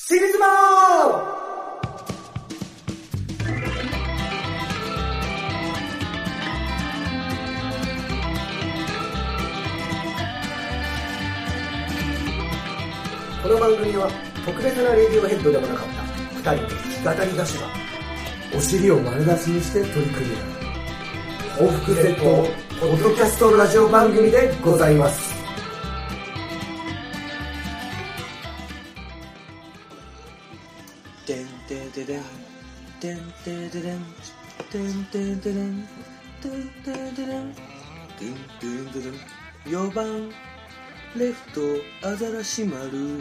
シリズマこの番組は特別なレディオヘッドでもなかった二人の弾き語り歌手がお尻を丸出しにして取り組み合う報復絶倒ポッドキャストラジオ番組でございます。んてんてれんてんてんてれんてんてんてれんてんてんてれん4番レフトアザラシ丸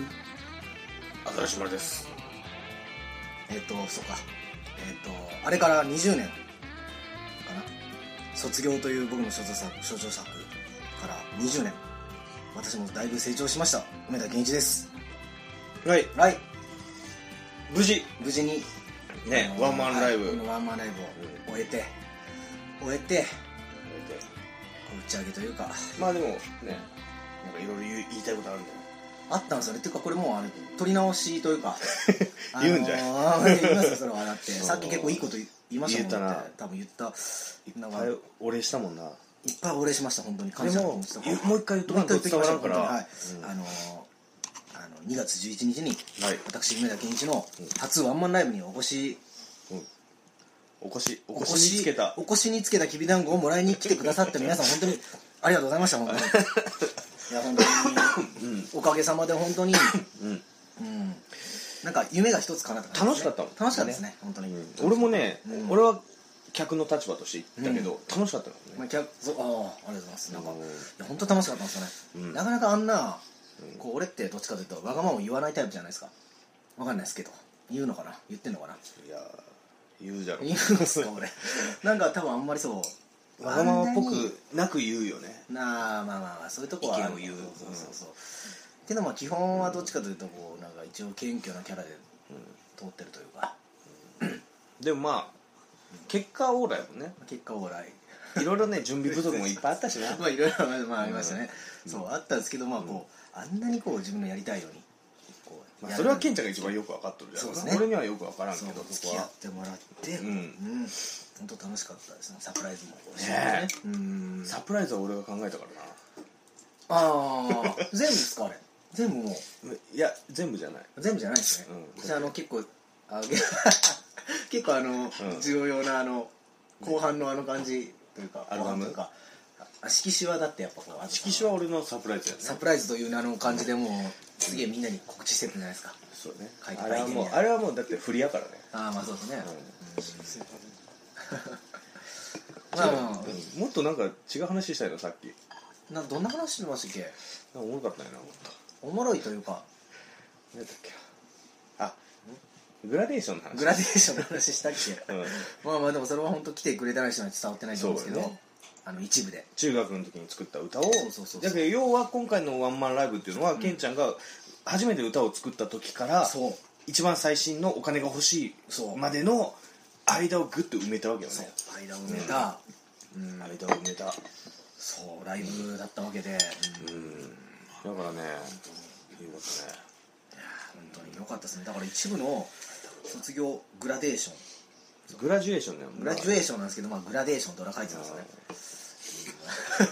アザラシ丸ですえっ、とそうかえっ、とあれから20年かな卒業という僕の所蔵作所蔵作から20年私もだいぶ成長しました梅田健一ですはいはい無事無事にねワンマンライブ。はい。このワンマンライブを終えて終えて打ち上げというか。まあでもねなんかいろいろ言いたいことあるんだよ。あったんですよね。っていうかこれもうあれ撮り直しというか。言うんじゃんあのー言いますよそれは。だってさっき結構いいこと言いましたもん言った多分言った。なんかはいお礼したもんな。いっぱいお礼しました本当に。感謝の気持ちとか。もう一回言っとかもう一回言ってきました伝わらんからはい。うん。あのーあの2月11日にはい。私梅田健一の初ワンマンライブにお越し。お越しお越しにつけた。お越しにつけたきびだんごをもらいに来てくださって皆さん本当にありがとうございました本当に。いや本当におかげさまで本当に。うん。うん。なんか夢が一つ叶ったね。楽しかったもん。楽しかったですね本当に。俺もね、うん。俺は客の立場として言ったけど、楽しかったからね、まあ、キャそうああありがとうございます。なんかうん。いや本当楽しかったんですよね、うん。なかなかあんなこう俺ってどっちかというとわがままを言わないタイプじゃないですか。わかんないですけど。言うのかな？言ってんのかな？いや言うじゃろ。言うんですか俺。なんか多分あんまりそう。わがままっぽくなく言うよね。なあまあまあまあそういうとこは意見を言う。そうそうそうそう、けどまあ基本はどっちかというとこうなんか一応謙虚なキャラで通ってるというか、でもまあ結果オーライもんね。結果オーライいろいろね準備不足もいっぱいあったしな。まあいろいろまあありましたね、そうあったんですけどまあこうあんなにこう自分のやりたいようにこうまあ、やそれはケンちゃんが一番よく分かっとるじゃん。そうですね。俺にはよく分からんけどそ付き合ってもらってうん。うん本当楽しかったですね。サプライズもね。うん。サプライズは俺が考えたからああ全部ですかあれ？全部もう。ないや全部じゃない。全部じゃないですね、うん。じゃああの結構 結構あの、重要なあの後半のあの感じというかアルバム？かあ色紙はだってやっぱこうあの色紙は俺のサプライズやね。サプライズという名の感じでもうすげえみんなに告知してるんじゃないですか。そうね。書いてあれはもうあれはもうだって振りやからね。ああまあそうですね、うん。まあもっとなんか違う話したいのさっき。などんな話してましたっけ？おもろかったよな。もっとおもろいというか。何だっけ？あグラデーションの話。グラデーションの話したっけ？うん。まあまあでもそれは本当来てくれてない人には伝わってないと思うんですけど、あの一部で。中学の時に作った歌をそうそうそうそう。だけど要は今回のワンマンライブっていうのは、ケンちゃんが初めて歌を作った時からそう。一番最新のお金が欲しそう。いまでの間をグッと埋めたわけよね。間を埋めた、うん。間を埋めた。そうライブだったわけで、うん。うんだからねよかったね。本当に良かったですね。だから一部の卒業グラデーショングラジュエーションだよグラジュエーションなんですけど、まあ、グラデーションと裏書いてたんですよね。うん。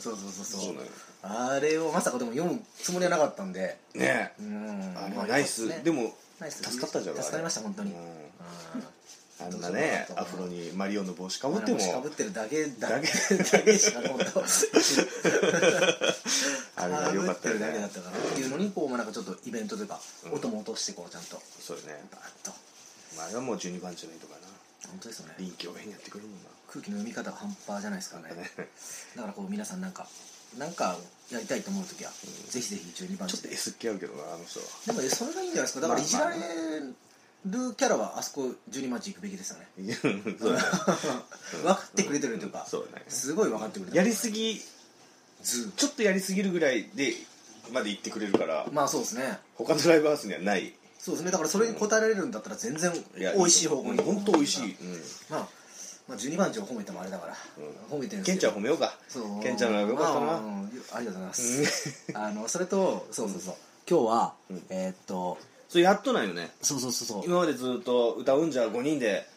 そうそうそうそう。あれをまさかでも読むつもりはなかったんで。ね。うん。あれまあナイス、良かったでもナイス。助かったじゃん助かりました本当に、あんなねアフロにマリオンの帽子かぶっても。かぶってるだけだだけ。けだけしか本当あれが良かったよ被ってるだけだねったかな。っていうのにこう、まあ、なんかちょっとイベントというか、うん。音も落としてこうちゃんと。そうよね。バーッとまああれはもう12番地のいいとかな。本当ですよね。臨機応変にやってくれるもんな。空気の読み方が半端じゃないですからね。ね。だからこう皆さんなんかなんかやりたいと思う時は、ぜひぜひ12番ちょっと S っ気あるけどなあの人は。でもそれがいいんじゃないですか。だからいじられまあるキャラはあそこ12番地行くべきですよね。分かってくれてるというか、そうだね。すごい分かってくれてる。やりすぎずちょっとやりすぎるぐらいでまで言ってくれるからまあそうですね。他のライブハウスにはないそうですね。だからそれに応えられるんだったら全然美味しい方向に本当美味しい、まあ、まあ12番地を褒めてもあれだから、褒めてるんケンちですけど。ゃん褒めようか。そう。ケンちゃんのよかったな、まありがとうございます。あのそれとそうそうそう、今日は、えーっとそれやっとないよね。そうそうそうそう。今までずっと歌うんじゃ5人で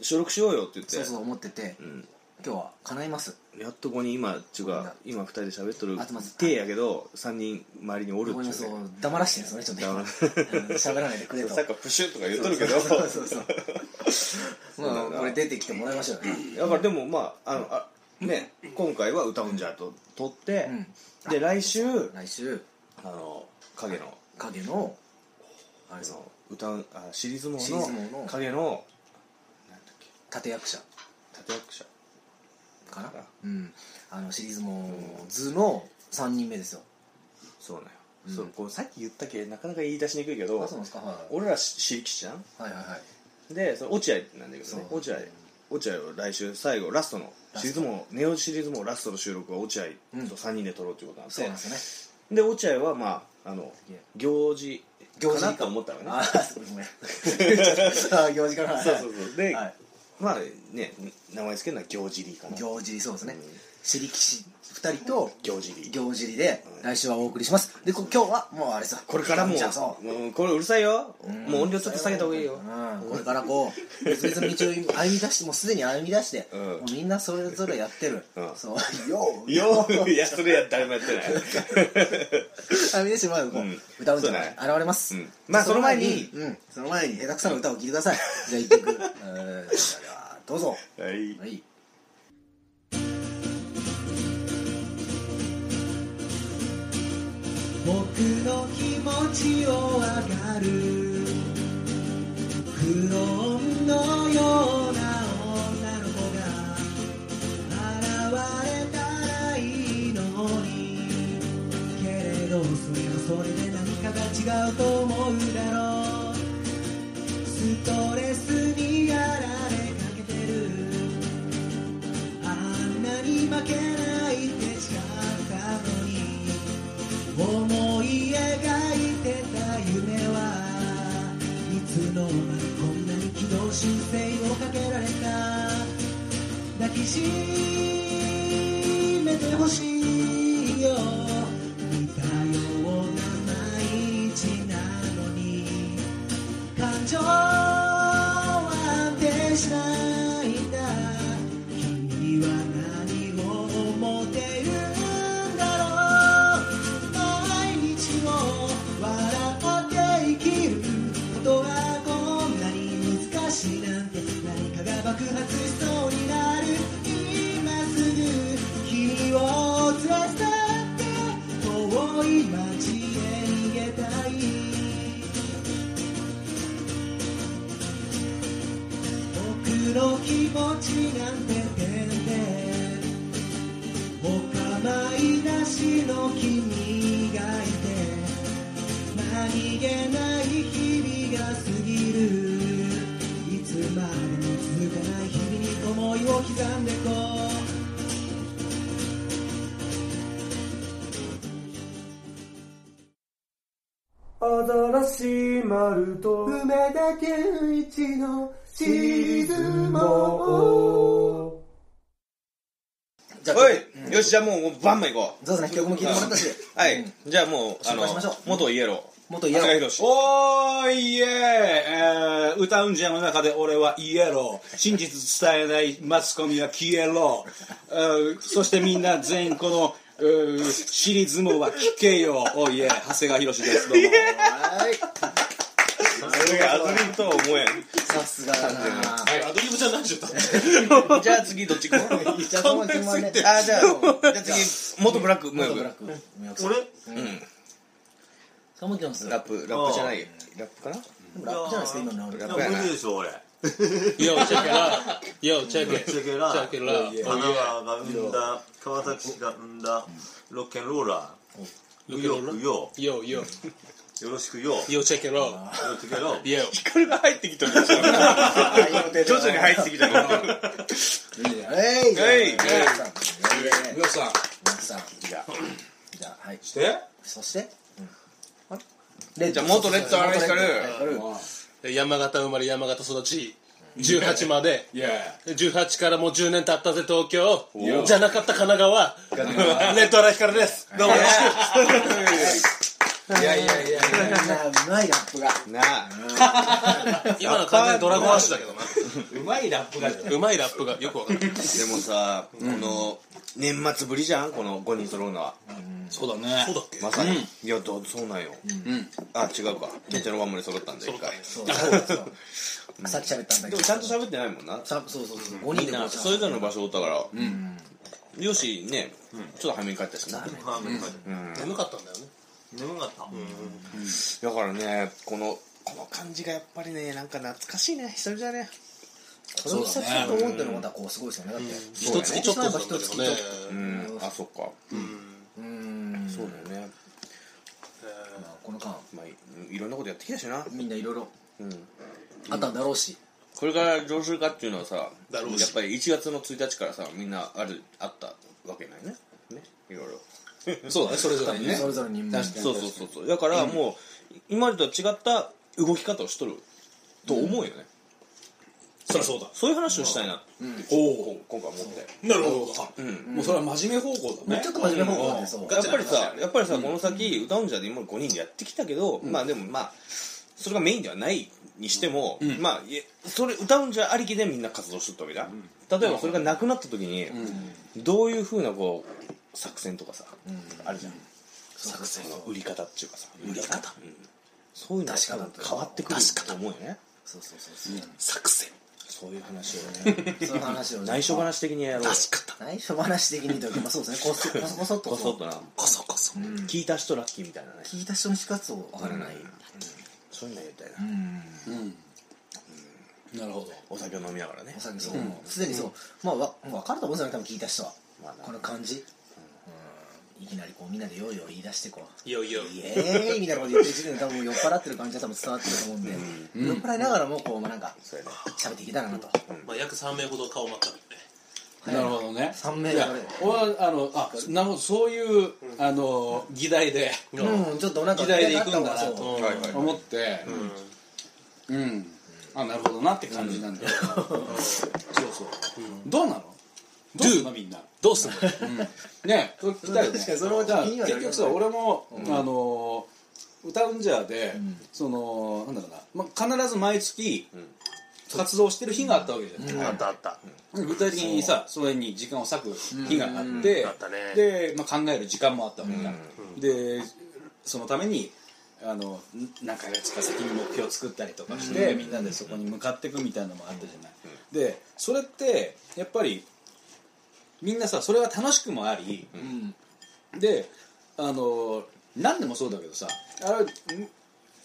収録しようよって言って。そうそう思ってて、ん今日は叶います。やっと5人今っていうか今2人で喋っとる手やけど3人周りにおるっていう。ね黙らしてるんですよねちょっと喋らないでくれと。さっきプシュッとか言っとるけど。そうそうそうそうまあこれ出てきてもらいましょうよ。ねだからでもまああのあね今回は歌うんじゃと撮って、で来週来週。あの影の。影のあれさ歌うあシリーズのの影の立役者。立役者かなあうん。あのシリーズも図の3人目ですよ。そうなんよ、うん。そうこうさっき言ったけなかなか言い出しにくいけどあそうなんですか？はい。俺ら私力士じゃん？はいはいはい。でその落合なんだけどね。落合落合を来週最後ラストのシリーズもネオシリーズもラストの収録は落合うん。と3人で撮ろうっていうことなんで、そうなんですよねで落合はまああの行事行事かなと思ったのね。あーそうごめん。あ行事からそうそうそう。で、はいまあね名前つけるのは行事りかな。行事そうですね。うん。私力士2人と行事り行事りで来週はお送りします。でこ今日はもうあれさ。これからもじゃあそう。もうこれうるさいよ、もう音量ちょっと下げた方がいいよ、うん、これからこう別々の道を歩み出してもうすでに歩み出して、うん。もうみんなそれぞれやってる、うん。そう。よ よいやそれや誰もやってない。歩み出してまうこう、うん。歌うんじゃない。現れます、うん。まあその前にうん。その前に下手くそな歌を聴いてください。じゃあ一曲 どうぞ。はい。はい。僕の気持ちを上がる。クローンのような女の子が現れたらいいのに。けれどそれはそれで何かが違うと思うだろう。ストレスなに軌道修正をかけられた抱きしめてほしい。しじゃあもうバンバン行こう。そうですね曲も聴いてもらったし。はい、うんじゃあもうあの紹介しましょう。元イエロー。元イエロー。おーいええー、歌うんじゃの中で俺はイエロー。真実伝えないマスコミは消えろ、えーそしてみんな全員このシリーズもは聞けよ。おいえ長谷川博です。どうもはいそれがアドリブとは思えんさすがだな。アドリブじゃないじゃんじゃあ次どっち行こう？じゃああじゃあじゃあ次元ブ。ラック無元ブラッ欲ク俺うんキョンスラップラップじゃないラップかなラップじゃないですか今のラップやな無理でしょ俺 Yo check it out Yo check it チェケラ check it out 神奈川が生んだ川崎市が生んだロッケンローラー。よくよ Yo yo よろしくよ。よ Yo check it out ろしくよ Yo これが入ってきたん。ですよ徐々に入ってきたの。えいじゃあはい皆さん。いさん皆さん。じゃあじゃあはい。して？そして？レッじゃあ元レッドアライスカル。山形生まれ山形育ち。18まで。18からもう10年経ったぜ東京。じゃなかった神奈川。レッドアラヒカルです。どうもよろしくいやいやいやうまいラップが。なあ。今の完全にドラゴンアッシュだけどな。うまいラップがうまいラップがよくわかる。でもさこの年末ぶりじゃん？この5人揃うのは。そうだねそうだっけまさに。いやどそうなんよ。うん。あ違うか。ケンちゃんのワンモリ揃ったんだ一回。さっき喋ったんだけど。でもちゃんと喋ってないもんな。そうそうそう5みんな人でそれぞれの場所おったから。うん。よしねちょっと早めに帰ったしな。あ眠かっうん。眠かったんだよね。た眠かった。だからねこのこの感じがやっぱりねなんか懐かしいね。久々だね。それを久々と思ってるのまたこうすごいですよね。だって一月ちょっとなんだけどね。うん。あそっか。うん。そうだよね。まあこの間。まあいいろんなことやってきたしな。みんないろいろうん。あったんだろうし。これからどうするかっていうのはさやっぱり1月の1日からさみんなあるあったわけないね。ね。いろいろ そうだねそれぞれにね。それぞれに。確かに。そうそうそうそう。だからもう今までと違った動き方をしとると思うよね、そりゃそうだ。そういう話をしたいな。っておお今回思って。なるほど。うん。もうそれは真面目方向だね。ちょっと真面目方向なんでそう。やっぱりさやっぱりさこの先歌うんじゃで今5人でやってきたけど、まあでもまあそれがメインではないにしても、ん。まあいえそれ歌うんじゃありきでみんな活動してったわけじゃん、例えばそれがなくなった時に、どういうふうなこう作戦とかさ、あるじゃん。作戦の売り方っていうかさ。売り方、うん。そういうの変わってくると思うよね。そうそうそうそう。作戦。そういう話をね。そういう話をね。内緒話的にやろう。よ内緒話的にというかまあそうですね。こ そこそこそっとこそっとな。こそこそ。聞いた人ラッキーみたいなね。聞いた人にしかそうわからない。そういうのやりたいな、うん。なるほど。お酒を飲みながらね。お酒そう。すでにそう。まあわ分かると思うんですよね多分聞いた人は。まあな。この感じ。うんいきなりこうみんなでよいよ言い出してこう。いよいよ。イエーイみたいなこと言ってる時点で多分酔っ払ってる感じは多分伝わってると思うんで、酔っ払いながらもこう、まあ、なんか喋っていけたらなと、まあ約3名ほど顔真っ赤でなるほどね。三名いや俺はあのあなるほどそういうあの議題でうんちょっとなんか議題で行くんだなと思ってうん。あなるほどなって感じなんだよ。そうそう。どうなの？どうすんの？みんな。どうすんの？ねそれ聞きたいよね。結局さ俺もあの歌うんじゃでそのなんだろうな。まあ必ず毎月活動してる日があったわけじゃない。あったあった。具体的にさそれに時間を割く日があってで、まあ、考える時間もあったわけだ、でそのためにあのん何ヶ月か先に目標を作ったりとかして、みんなでそこに向かっていくみたいなのもあったじゃない、でそれってやっぱりみんなさそれは楽しくもあり、であの何でもそうだけどさあれん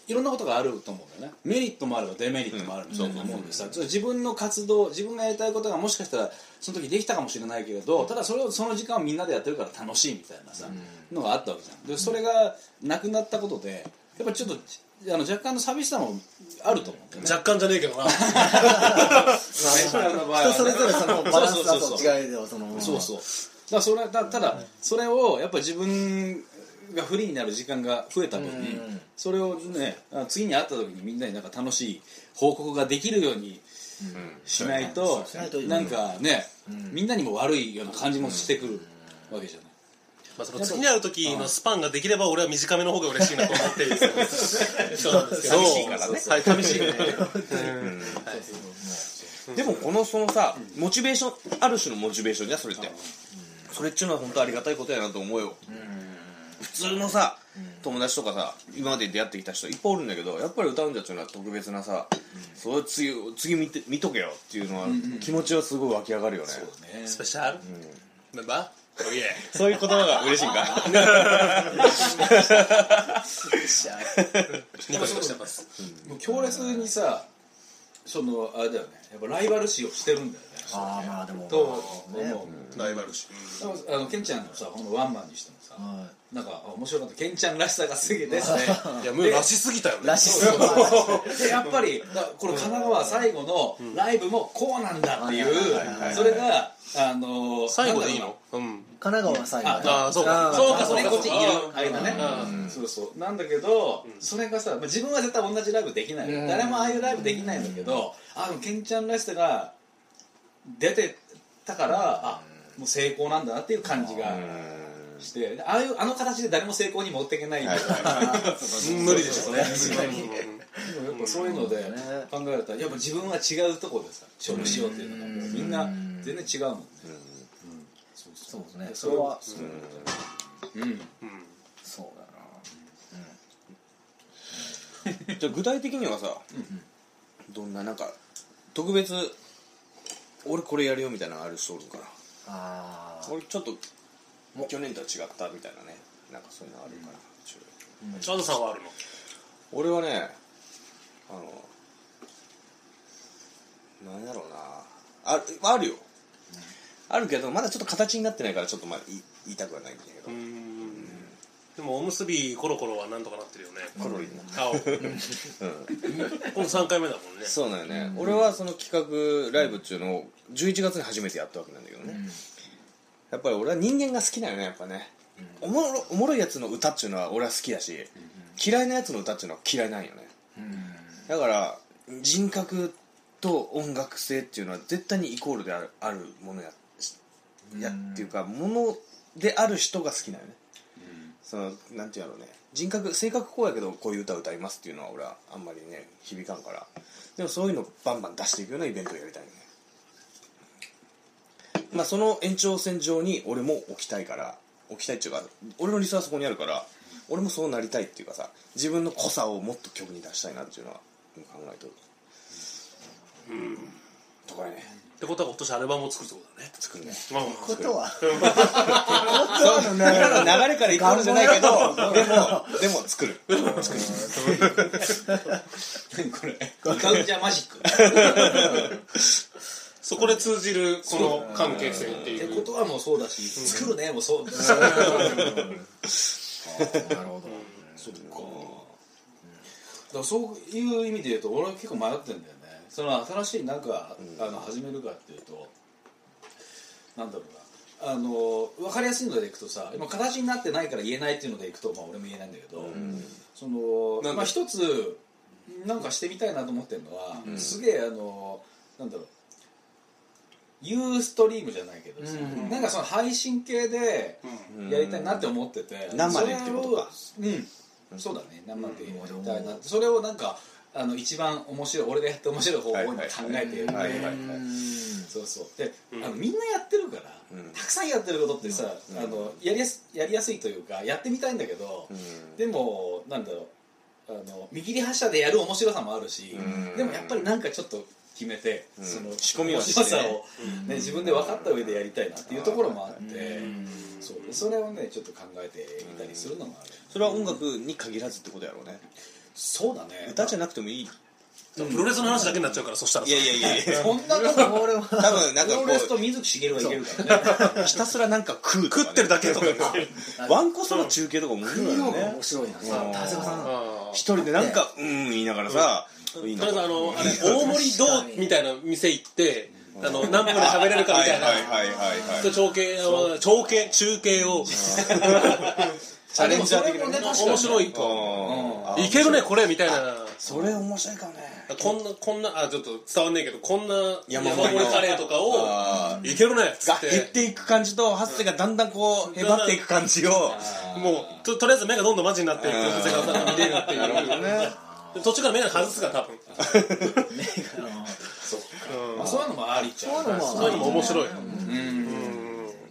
いろんなことがあると思うんだよね。メリットもあればデメリットもあると思うんでさ、自分の活動自分がやりたいことがもしかしたらその時できたかもしれないけれどただそれをその時間をみんなでやってるから楽しいみたいなさ、のがあったわけじゃん。でそれがなくなったことでやっぱちょっとあの若干の寂しさもあると思うね。若干じゃねえけどな。人人それぞれそのバランスだと違いではその。そうそう。だからそれだただそれをやっぱり自分がフリーになる時間が増えた分にうん。それをねあ次に会った時にみんなになんか楽しい報告ができるようにしないとしないとなんかねみんなにも悪いような感じもしてくるわけじゃないまあその次に会う時のスパンができれば俺は短めの方が嬉しいなと思ってるんですよそうなんですけど寂しいからねはい寂しいねでもこのそのさモチベーションある種のモチベーションじゃんそれって。それっちゅうのは本当ありがたいことやなと思うよ。普通のさ友達とかさ今まで出会ってきた人いっぱいおるんだけどやっぱり歌うんじゃっていうのは特別なさそれ次次見て見とけよっていうのは気持ちはすごい湧き上がるよね。スペシャル。メンバー？そういう言葉が嬉しいんか？ニコニコしてます。もう強烈にさそのあれだよね。やっぱライバル視をしてるんだよね。ああまあでも。ライバル視。あのケンちゃんのさこのワンマンにしてもさはなんかあ面白かった。ケンちゃんらしさがすげえですねいやもうらしすぎたよね。いらしいそうそうでやっぱりだこの神奈川最後のライブもこうなんだっていう。それがあの最後でいいの？うん神奈川は最後ああそうか。そうかそうか。こっちいるうん。間ね。そうそう。なんだけどそれがさまあ自分は絶対同じライブできない。うん。誰もああいうライブできないんだけどあのケンちゃんらしさが出てたからあもう成功なんだなっていう感じがしてでああいうあの形で誰も成功に持っていけない。みたいな無理でしょうね確かにでもやっぱそういうので考えたらやっぱ自分は違うところでさ勝負しようっていうのがみん。な全然違うもん。ねそうそうですね。でそれはそううん。そうだじゃあ具体的にはさ、どんななんか特別俺これやるよみたいなのある人おるかな？なああ俺ちょっと去年とは違ったみたいなね。なんかそういうのあるかな、チャドさんはあるの？俺はねあのなんやろうな。ああるよ、あるけどまだちょっと形になってないからちょっとまあ言い言いたくはないんだけど、でもおむすびコロコロはなんとかなってるよね。コロリにな顔今度3回目だもんね。そうなんよね、俺はその企画ライブっていうのを11月に初めてやったわけなんだけどね、やっぱり俺は人間が好きだよねやっぱね、おもろおもろいやつの歌っていうのは俺は好きだし、嫌いなやつの歌っていうのは嫌いなんよね、だから人格と音楽性っていうのは絶対にイコールであるあるものややっていうかものである人が好きなよね、そのなんていうのね。人格性格こうやけどこういう歌を歌いますっていうのは俺はあんまりね響かんから。でもそういうのをバンバン出していくようなイベントをやりたいね。まあその延長線上に俺も置きたいから置きたいっていうか俺の理想はそこにあるから俺もそうなりたいっていうかさ自分の濃さをもっと曲に出したいなっていうのは考えてる。うん。とかねってことは今年アルバムを作るってことだね。作るね。まあことは。そう今の流れから言ったんじゃないけど でもでも作る。これ。ガウチャマジック。そこで通じるこの関係性っていう。ってことはもうそうだし、作るねもうそう。なるほど。そうか、だそういう意味で言うと俺は結構迷ってんだよねその新しいなんか、あの始めるかっていうとなんだろうな。あの分かりやすいのでいくとさ今形になってないから言えないっていうのでいくと、まあ、俺も言えないんだけど、そのまあ一つなんかしてみたいなと思ってるのは、すげえあのなんだろう。ユーストリームじゃないけどさ、なんかその配信系でやりたいなって思ってて、生でってことか。うん。そうだね。生でやりたいなって。それをなんかあの一番面白い俺がやって面白い方法に考えてそうそう。で、あのみんなやってるから、たくさんやってることってさ、あのやりやすやりやすいというかやってみたいんだけど、でもなんだろうあの見切り発車でやる面白さもあるし、うん。でもやっぱりなんかちょっと決めて、ん。その仕込みを面しさを、ね自分で分かった上でやりたいなっていうところもあって、そう。でそれをねちょっと考えてみたりするのもある、それは音楽に限らずってことやろうねそうだね。歌じゃなくてもいい。プロレスの話だけになっちゃうからそしたらさ。いやいやいやいや。そんなこと俺は多分なんかこプロレスと水木しげるはいけるからね。う。ひたすらなんか食うとかね。食ってるだけとかワンコその中継とか面白いよね。面白いなさ。うん。田中さん。あ一人でなんかうん言いながらさとりあえずあの大盛りどうみたいな店行ってあの何分で喋れるかみたいな。はいはいはいはいそう長継あ長継中継を チャレンジャー的なね。面白いうん。いけるねこれみたいな。それ面白いかもね。こんなこんなあちょっと伝わんねえけどこんな山山盛りカレーとかをあいけるねっつがって。減っていく感じとハッセがだんだんこうへばっていく感じをもうととりあえず目がどんどんマジになっていく長谷川さんが見れるっていう。で途中から目が外すから多分。まあ、そういうのもありっちゃうそういうのもそういうのも面白い。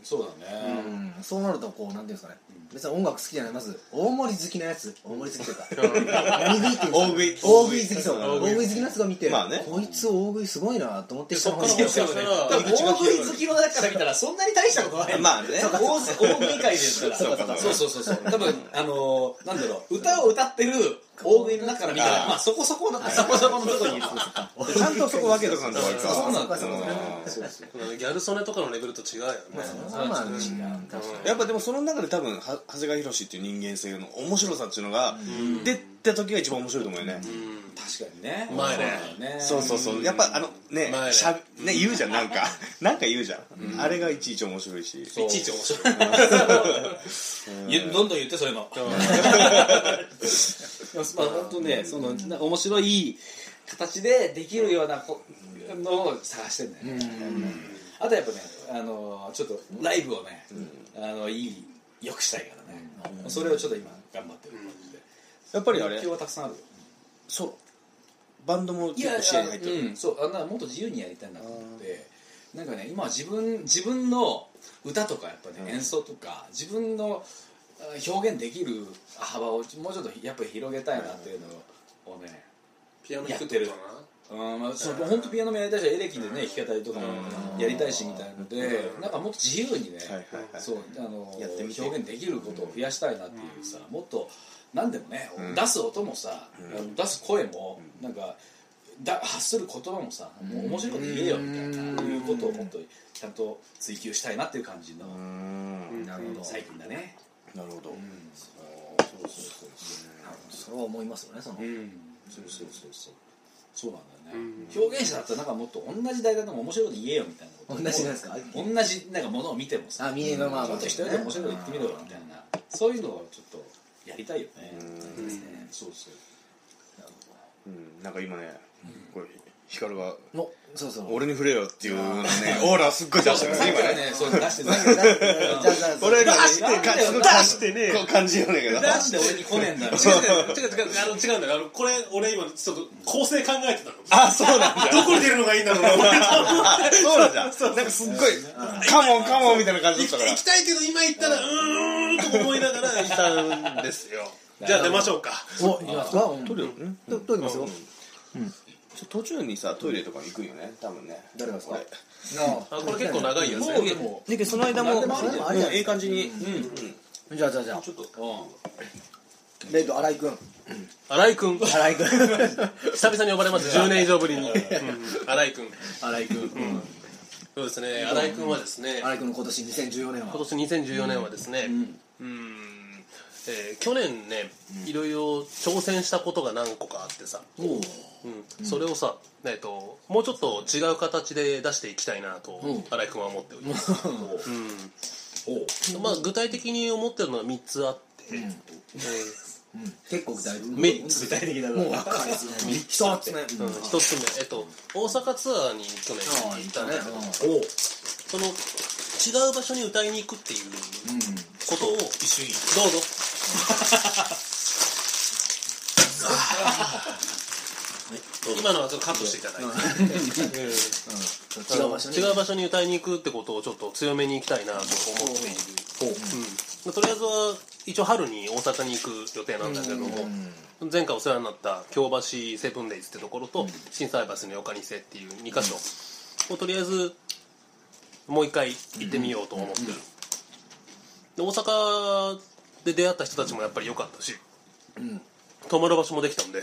そうだね、うん。そうなるとこうなんていうんですかね別に音楽好きじゃないまず大盛り好きなやつ。大盛り好きというか。何食いっていうんですか大食い。好きそう。大食い。好きなやつが見てまあね。こいつ大食いすごいなと思ってそっからもしかした。らでも大食い好きの中から見たらそんなに大したことない。まあね。大大食い会ですからそうかそうか。そうそうそうそう。多分あのーなんだろう。歌を歌ってる大食いの中から。見たらまあそこそこのそこそこのとこにいる ちゃんとそこ分けとかんと割とそうなんだギャル曽根とかのレベルと違うよねまあまあ違う確かにやっぱでもその中で多分は長谷川博っていう人間性の面白さっていうのが出た時が一番面白いと思うよね確かにね。前ね。そうそうそうそう。やっぱあのねしゃね言うじゃんなんか。なんか言うじゃん。あれがいちいち面白いし。いちいち面白い。ゆどんどん言ってそういうの まあ本当ねその面白い形でできるようなこのを探してんだよね。あとやっぱねあのちょっとライブをねあのいい良くしたいからね、それをちょっと今頑張ってる感じで、やっぱりあれ目標はたくさんあるよ。ソロバンドも結構視野に入ってる。うん、そうあんなもっと自由にやりたいなと思ってなんかね今は自分自分の歌とかやっぱね、演奏とか自分のあ表現できる幅をもうちょっとやっぱり広げたいなっていうのをね、ピアノ弾くってことかうんまあ、その本当ピアノもやりたいしエレキでね弾き語りとかもやりたいしみたいのでなんかもっと自由にね、表現できることを増やしたいなっていうさ、もっと何でもね、ん。出す音もさ、出す声もなんかだ発する言葉もさ、もう面白いこと言えよみたいな、いうことをもっとちゃんと追求したいなっていう感じの、うん。なるほど。最近だね、なるほど。そうそうそうそれは思いますよねその。そう、うん、そうそうそうそうそうなんだよね、表現者だったらなんかもっと同じ大学でも面白いこと言えよみたいなこと同じなんですか？同じなんかものを見てもさあ見えがまあまあ。ちょっと一人で面白いこと言ってみろよみたいな。そういうのをちょっとやりたいよね。うん。そうそう。うん。なんか今ねこれヒカルがのそうそう。俺に触れよっていうねオーラすっごい出してる。今ね。ねそう出してたじゃあじゃあ俺出して出してねこう感じよねんけど。なんで俺に来ねえんだろ違う。違う違う違う。あの違うんだよあのこれ俺今ちょっと構成考えてたの。あそうなんだ。どこに出るのがいいんだろう。そうなんだ。なんかすっごいカモンカモンみたいな感じだったから。行きたいけど今言ったらうーんと思いながら行ったんですよじゃあ出ましょうか。おいきますか？うん。撮るよ。ねと撮りますよ。途中にさトイレとかに行くよね。多分ね。誰がですか？あこれ結構長いやつ。もうでもでその間もええ感じに。じゃあじゃあじゃあ。ちょっと。レッド新井君新井君新井君 久々に呼ばれます 10年以上ぶりに、うん。新井君新井君そうですね。新井君はですね。新井君の今年2014年は。今年2014年はですね。うんえー去年ねいろいろ挑戦したことが何個かあってさ、う。ん、それをさ、えっと、もうちょっと違う形で出していきたいなとうん。新井君は思っております、う。ん。おまあ、具体的に思ってるのは3つあって、え結構具体的3つ。具体的だもう若いですね。一つ目ーうん、1つ目、えっと、大阪ツアーに去年行ったんだけど、おその違う場所に歌いに行くっていうことを一緒に。どうぞ 今のはちょっとカットしていただいて、違う場所に違う場所に歌いに行くってことをちょっと強めに行きたいなと思っている、うん、とりあえずは一応春に大阪に行く予定なんだけども、前回お世話になった京橋セブンデイズってところと心斎橋の横にせっていう2箇所をとりあえずもう一回行ってみようと思ってる、で大阪で出会った人たちもやっぱり良かったし、泊まる場所もできたんで、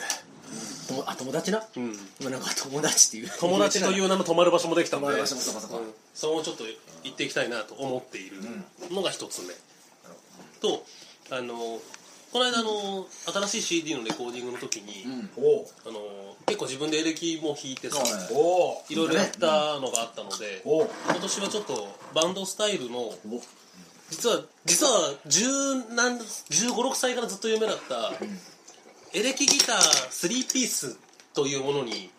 ともあ友達な？うん、今なんか友達っていう。友達という名の泊まる場所もできたんで。泊まる場所もそうかそうかんそれをちょっと行っていきたいなと思っているのが一つ目、とあのこの間あの新しい CD のレコーディングの時に、おあの結構自分でエレキも弾いてさ、はいおいろいろやったのがあったので、お今年はちょっとバンドスタイルの実は実は10何1 5 6歳からずっと夢だった、エレキギター3ピースというものに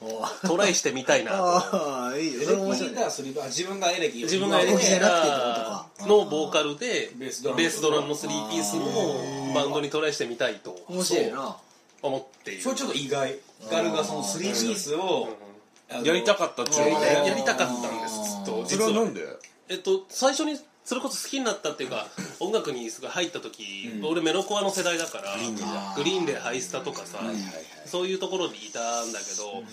トライしてみたいなと。ああいいよ。エレキギターするあ自分がエレキ自分がエレキギターのボーカルでベースドラム。の3ピースのバンドにトライしてみたいと面白いな。思っている。それちょっと意外。ガルがその3ピースをやりたかったやりたかった。んですずっと。そ実はれはなんで？えっと最初にそれこそ好きになったっていうか 音楽にすごい入った時、俺メロコアの世代だからグリーンで。ハイスタとかさ、そういうところにいたんだけど、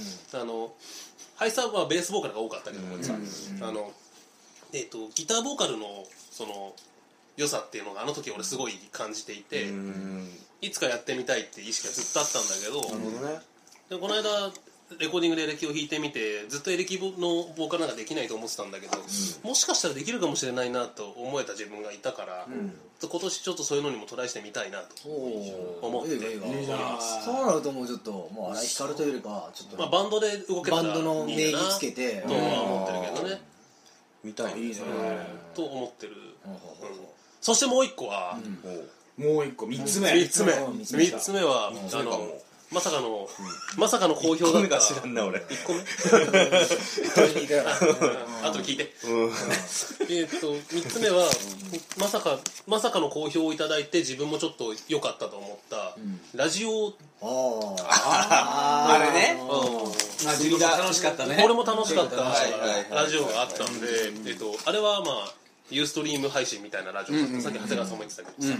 あのハイスタはベースボーカルが多かったけどさ、あのえっとギターボーカルのその良さっていうのがあの時俺すごい感じていて、いつかやってみたいって意識がずっとあったんだけど、でこの間レコーディングでエレキを弾いてみてずっとエレキのボーカルなんかできないと思ってたんだけど、もしかしたらできるかもしれないなと思えた自分がいたから、今年ちょっとそういうのにもトライしてみたいなと、お思って。そうなるともうちょっともう荒井光というよりかはちょっと。まあ、バンドで動けたらバンドの名義つけて。とは思ってるけどね。見たいいいねと思ってる、そしてもう一個は、もう一個三つ目。三つ目。うん。三つ目。はあのまさかの、まさかの好評だった。知らんな俺。1個目？あと聞いて、えーっと3つ目はまさかまさかの好評をいただいて自分もちょっと良かったと思った、ラジオ。ああれね。うん。自分が楽しかったね。俺も楽しかった。はいはいはいラジオがあったんで、えっと、あれはまあユーストリーム配信みたいなラジオだった、さっき長谷川さんも言ってたけどさ、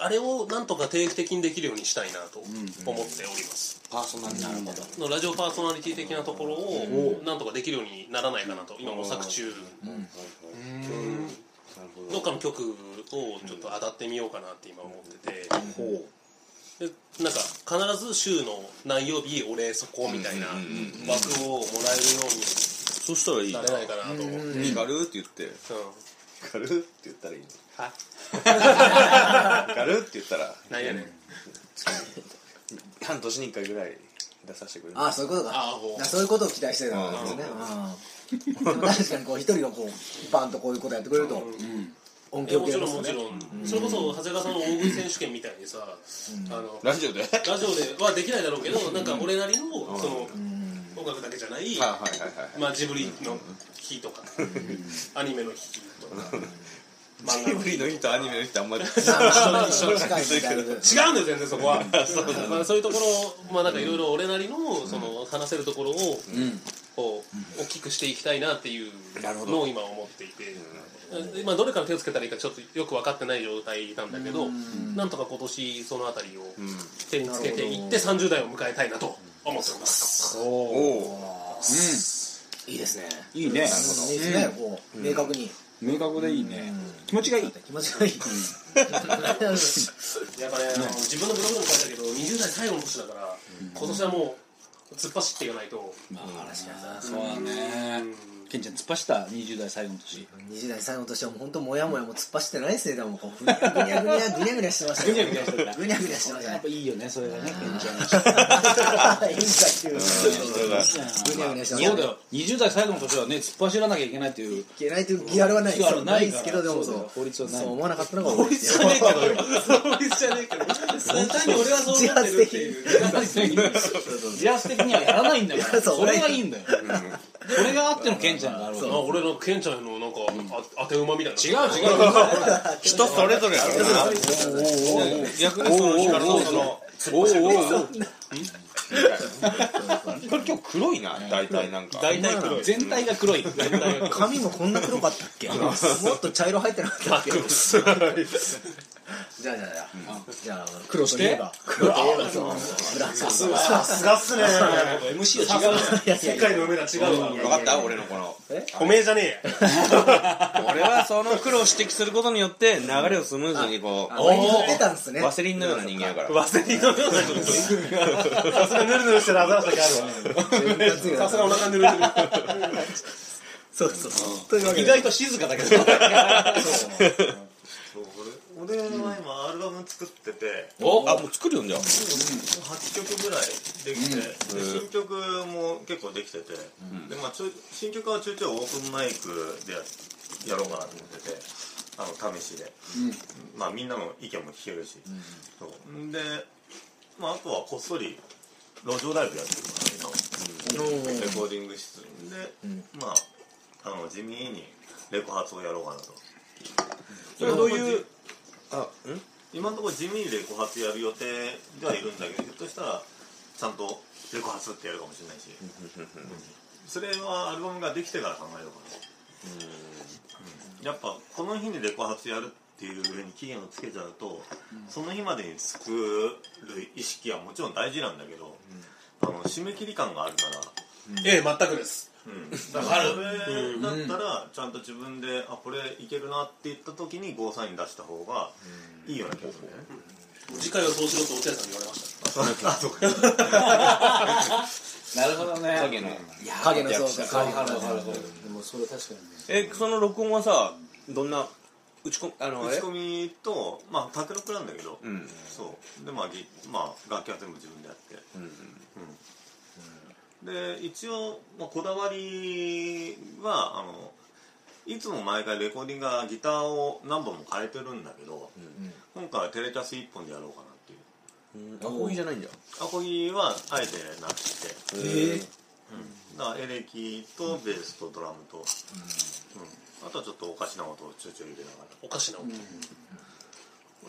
あれをなんとか定期的にできるようにしたいなと思っております、パーソナリティなるほど。のラジオパーソナリティ的なところをなんとかできるようにならないかなと。今模索中、うん。どっかの曲をちょっと当たってみようかなって今思ってて、でなんか必ず週の何曜日俺そこみたいな枠をもらえるようにそしたらいいな。れないかなと思って、うん。ガルーって言ってガルーって言ったらいいのは？ガルーって言ったら なんやねん。半年に1回ぐらい出させてくれる。あそういうことか。あそういうことを期待してたんですね。うん。でも確かにこう一人がこうバンとこういうことやってくれると恩恵もち受けますよね。ろんもちろん、それこそ長谷川さんの大食い選手権みたいにさ、あのラジオではいラジオではできないだろうけど、なんか俺なりのその音楽だけじゃない、はいはいはいまあ、ジブリの日とか、アニメの日とか、ジブリの日とアニメの日ってあんまり。違うんだよ全然そこは。まあそういうところまあなんかいろいろ俺なりのその話せるところをこう大きくしていきたいなっていうのを今思っていて。今どれから手をつけたらいいかちょっとよく分かってない状態なんだけどなんとか今年そのあたりを手につけていって30代を迎えたいなと思っております。おおいいですね。いいね。いいですねこう。明確に。明確でいいね。気持ちがいい気持ちがいい。やっぱねあの自分のブログでも書いたけど20代最後の年だから今年はもう突っ走っていかないと。まあそうだね。ケンちゃん突っ走った20代最後の年。20代最後の年はもう本当もやもやも突っ走ってないですねでもこうぐにゃぐにゃぐにゃぐにゃぐにゃしてましたぐにゃぐにゃしてたぐにゃぐにゃしてましたねやっぱいいよねそれがねケンちゃんいいんだっていう。ぐにゃぐにゃしてましたそうだよ20代最後の年はね突っ走らなきゃいけないっていう。いけないというギャルはないないですけどでもそう法律はない。そう思わなかったのが多いですよ。じゃねえけど法律じゃねえけど単に俺はそう思ってるっていう。自発的にはやらないんだから それがいいんだよ。それがあってのケンちゃんがあるあ俺のケンちゃんのなんかあ当て馬みたいな。違う違う。人それぞれやからな。逆にその光のそのおおおこれ今日黒いな大体なんか。大体黒い。全体が黒い。髪もこんな黒かったっけ？もっと茶色入ってなかったっけ？じゃあじゃあじゃあ。じゃあ黒といえば。黒といえばそう。ブラックさすがっすね。MC は違ういやいや世界の梅田違うわ。分かった？俺のこの。じゃねえや 俺はその黒を指摘することによって流れをスムーズにこうたんですね。ワセリンのような人間やから。ワセリンのような人さすがヌルヌルしてるアザラシだけあるわ。さすがお腹ぬるぬる。そうそう。意外と静かだけど 俺は今アルバム作っててお？あもう作るよじゃあ。8曲ぐらいできて、で新曲も結構できてて、でまあ、ちょい新曲はちょいちょいオープンマイクでややろうかなと思っててあの試しで、まあ、みんなの意見も聞けるし、そう。んで、まあ、あとはこっそり路上ライブやってるから今。レコーディング室で、まああの地味にレコ発をやろうかなと。それはどういうあん？今のところ地味にレコ発やる予定ではいるんだけどひょっとしたらちゃんとレコ発ってやるかもしれないし、それはアルバムができてから考えようかな、うん。やっぱこの日にレコ発やるっていうふうに期限をつけちゃうと、その日までに作る意識はもちろん大事なんだけど、あの締め切り感があるから。ええ全くです。うん、だからそれだったらちゃんと自分であこれいけるなって言った時にゴーサイン出した方がいいような気がするね。次回はそうしろと落合さんに言われました。あそうか。なるほどね。影の。影のそうかはいはいはいはいでもそれ確かにね。えその録音はさどんな打ち込みあの打ち込みとまあ卓録なんだけど、うん。そう。でまあぎまあ楽器は全部自分でやって。うんで一応、まあ、こだわりはあのいつも毎回レコーディングがギターを何本も変えてるんだけど、今回はテレキャス1本でやろうかなっていう。うん。アコギじゃないんだ。アコギはあえてなくして。へえ。だからエレキとベースとドラムと、うん。あとはちょっとおかしな音をちょいちょい入れながおかしな音。ら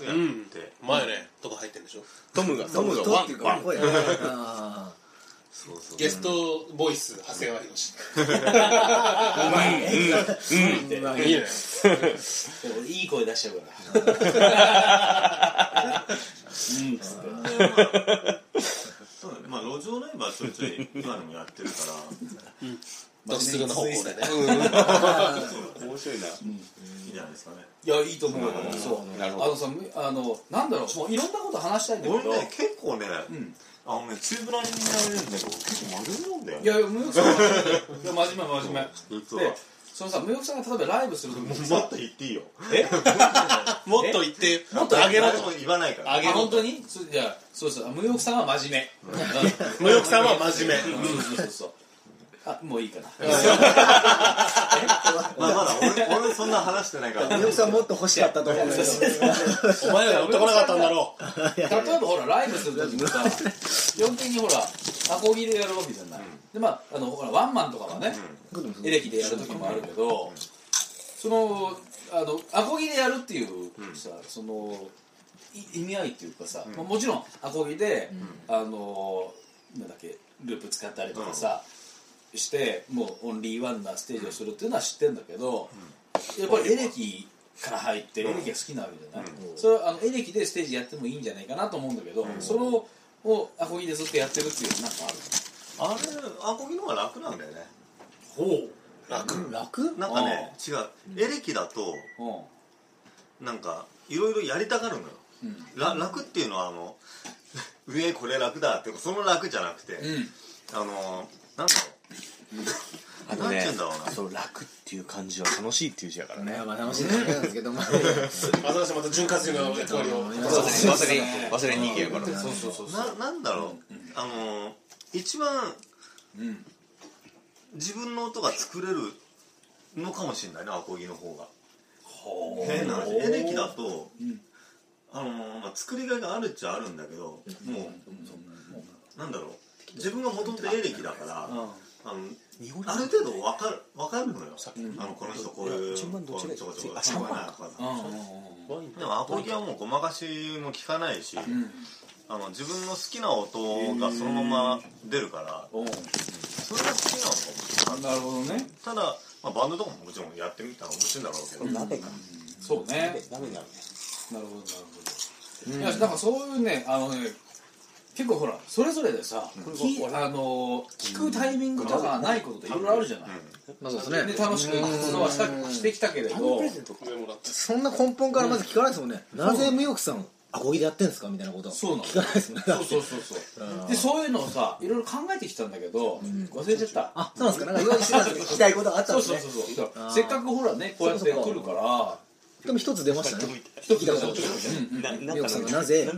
やって、前ねとか入ってるんでしょ。トムがトムがワンとっゲストボイス長谷川博ーうまいいいいい声出しちゃうからうん。そうだねまあ路上ライブはちょいちょい今のもやってるからドッスルの方向でね面白いないいじゃないですかねいやいいと思うよそうなるほどあのさむあのなん。だろうもういろん。なこと話したいん。だけど俺ね結構ね、んあのねチューブラリンにやれるんだけど結構真面目なんだよね。いや無欲さんは真面目。真面目そのさ無欲さんが例えばライブする時にさもっと言っていいよ。え？もっと言ってもっとあげろ誰も言わないから。あ本当に？そじゃあそうそう。無欲さんは真面目。無欲さんは真面目。そうそう。あもういいかな まあまだ俺俺そんな話してないから。あ。よくさんもっと欲しかったと思うんだけど。お前らが持ってこなかったんだろう。例えばほらライブする時もさ基本的にほらアコギでやるわけじゃない、でまああのほらワンマンとかはね、エレキでやる時もあるけどそのあのアコギでやるっていうさ、そのい意味合いっていうかさ、まあもちろんアコギで、あのなんだっけループ使ったりとかさ、してもうオンリーワンなステージをするっていうのは知ってんだけど、やっぱりエレキから入ってエレキが好きなわけじゃない、それはあのエレキでステージやってもいいんじゃないかなと思うんだけど、それををアコギでずっとやってるっていうのなんかあるあれアコギの方が楽なんだよね。ほう。楽？楽？なんかね違う。エレキだとうん。なんかいろいろやりたがるのよ、ら楽っていうのはあの 上これ楽だってその楽じゃなくて、うん。あのなんだろあのねなんて言うんだろうな。そう楽っていう感じは楽しいっていう字やからね。ねまあ楽しいだけなんですけど、まあ、新しいまた潤滑油の役割を忘れ忘れ人間やからそうそうそうななんだろう、あの一番うん自分の音が作れるのかもしれないねアコギの方が。ほ変な話。エレキだと、ん。あのまあ、作りがいがあるっちゃあるんだけど、もうなんだろう自分がもともとエレキだから、あのある程度分かる分かるのよ、あのこの人こういう順番どっちょこちょこあ聞こえないとかさうんうんでもアコギはもうごまかしも効かないし、あの自分の好きな音がそのまま出るから、うん。それが好きなのかもなるほどね。ただ、まあ、バンドとかももちろんやってみたら面白いんだろうけど、鍋か。そうね。鍋なのね。なるほどなるほど、いやなんかそういうねあのね結構ほらそれぞれでさ、きあの聞くタイミングとかないことっていろいろあるじゃない、まあそうですね。で楽しく活動はしたしてきたけれど。そんな根本からまず聞かないですもんね、なぜ無欲さんアコギでやってんですかみたいなことそう聞かないですもんねそうそうそうそうでそういうのをさいろいろ考えてきたんだけど、忘れちゃったあそうなんですかなんか用意してたんですけど聞きたいことがあったんそうですねそうそうそうせっかくほらねこうやって来るからでも一つ出ましたね一つだけ聞いたことある無欲さんがなぜ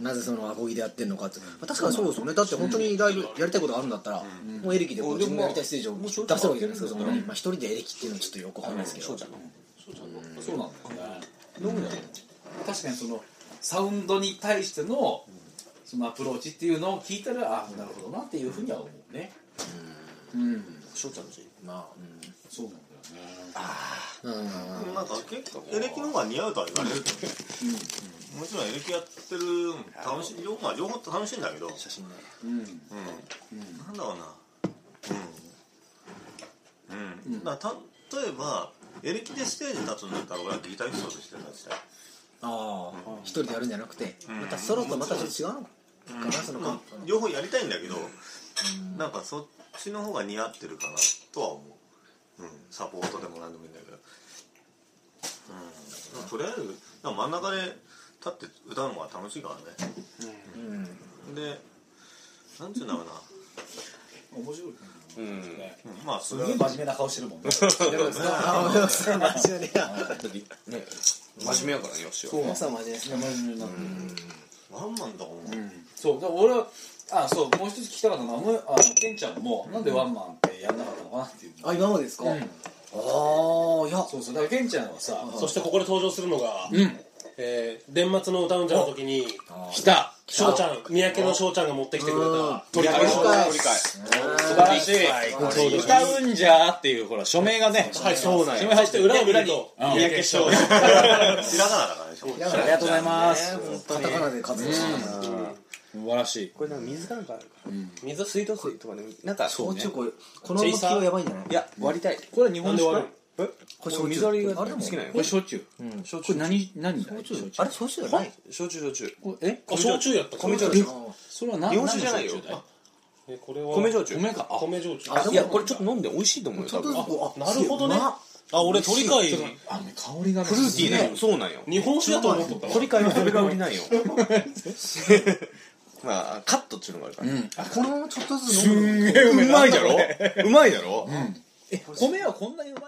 なぜそのアコギでやってんのかって、まあ、確かにそうですよねだって本当にライブやりたいことがあるんだったら、もうエレキで自分がやりたいステージを出せるわけじゃないですか一人でエレキっていうのはちょっとよくわかんないですけど、そうなんだ確かにそのサウンドに対してのそのアプローチっていうのを聞いたらあなるほどなっていうふうには思うねうん翔ちゃんの字まそうなんだよねあうん。なんか結構エレキの方が似合うとは言われる。けどね、もちろんエレキやってる楽しい両,、まあ、両方楽しいんだけど、うん、写真ねうん。なんだろうな。うん、うん。だ例えばエレキでステージ立つんだったら俺はギタリストとして立ちたい。ああ一人でやるんじゃなくて、ん。またソロとまたちょっと違うのかな、そのまあか、両方やりたいんだけど、なんかそっちの方が似合ってるかなとは思う、うん、サポートでも何でもいいんだけど、うん、とりあえず真ん中で立って歌うのが楽しいからね、でなんていうんだろうな、面白いうん。うん、まあそすれは。げえ真面目な顔してるもんね。真面目やからねよしは。無欲さんマジですね。真面目になワンマンだもん、そう。だから俺はあそうもう一つ聞きたかったのはあのあのケンちゃんもなんでワンマンってやんなかったのかなっていう。あ今までですか、うん。ああいや。そうそうだからケンちゃんはさそしてここで登場するのが、うんえー年末の歌うんじゃの時に来た。翔ちゃん三宅の翔ちゃんが持ってきてくれた。鳥会鳥会鳥会素晴らしい。歌うんじゃーっていうほら署名がね。はいそうなん署名入って裏を見る裏にと。うん。三宅翔ひらがなだからでしょあありがとうございます。カタカナで活動してます素晴らしい。これなんか水かなんかあるから。水水道水とかでもなんかそうね。これこの向きはやばいんじゃない？いや割りたい。これ日本酒か？え？これ焼酎。水割りがあれでも好きなこれ焼酎。焼これ何何だい？焼酎。あれ焼酎じゃない。焼酎焼酎。これえ？あ焼酎やった。米焼酎。それは何日本酒じゃないよ。何の焼酎だえこれは米焼酎。米か。あ。米焼酎。あいやこれちょっと飲んで美味しいと思うよちょっとずつ多分こうあなるほどね。うまっ。あ俺鳥貝あのね香りがねフルーティーそうなんよ。日本酒だと思っとったわ。鳥飼のそれが売りなんよ。まあカットっていうのがあるから。うん。このままちょっとずつす飲むんげえうまいだろ？うまいだろ？え米はこんなにうまい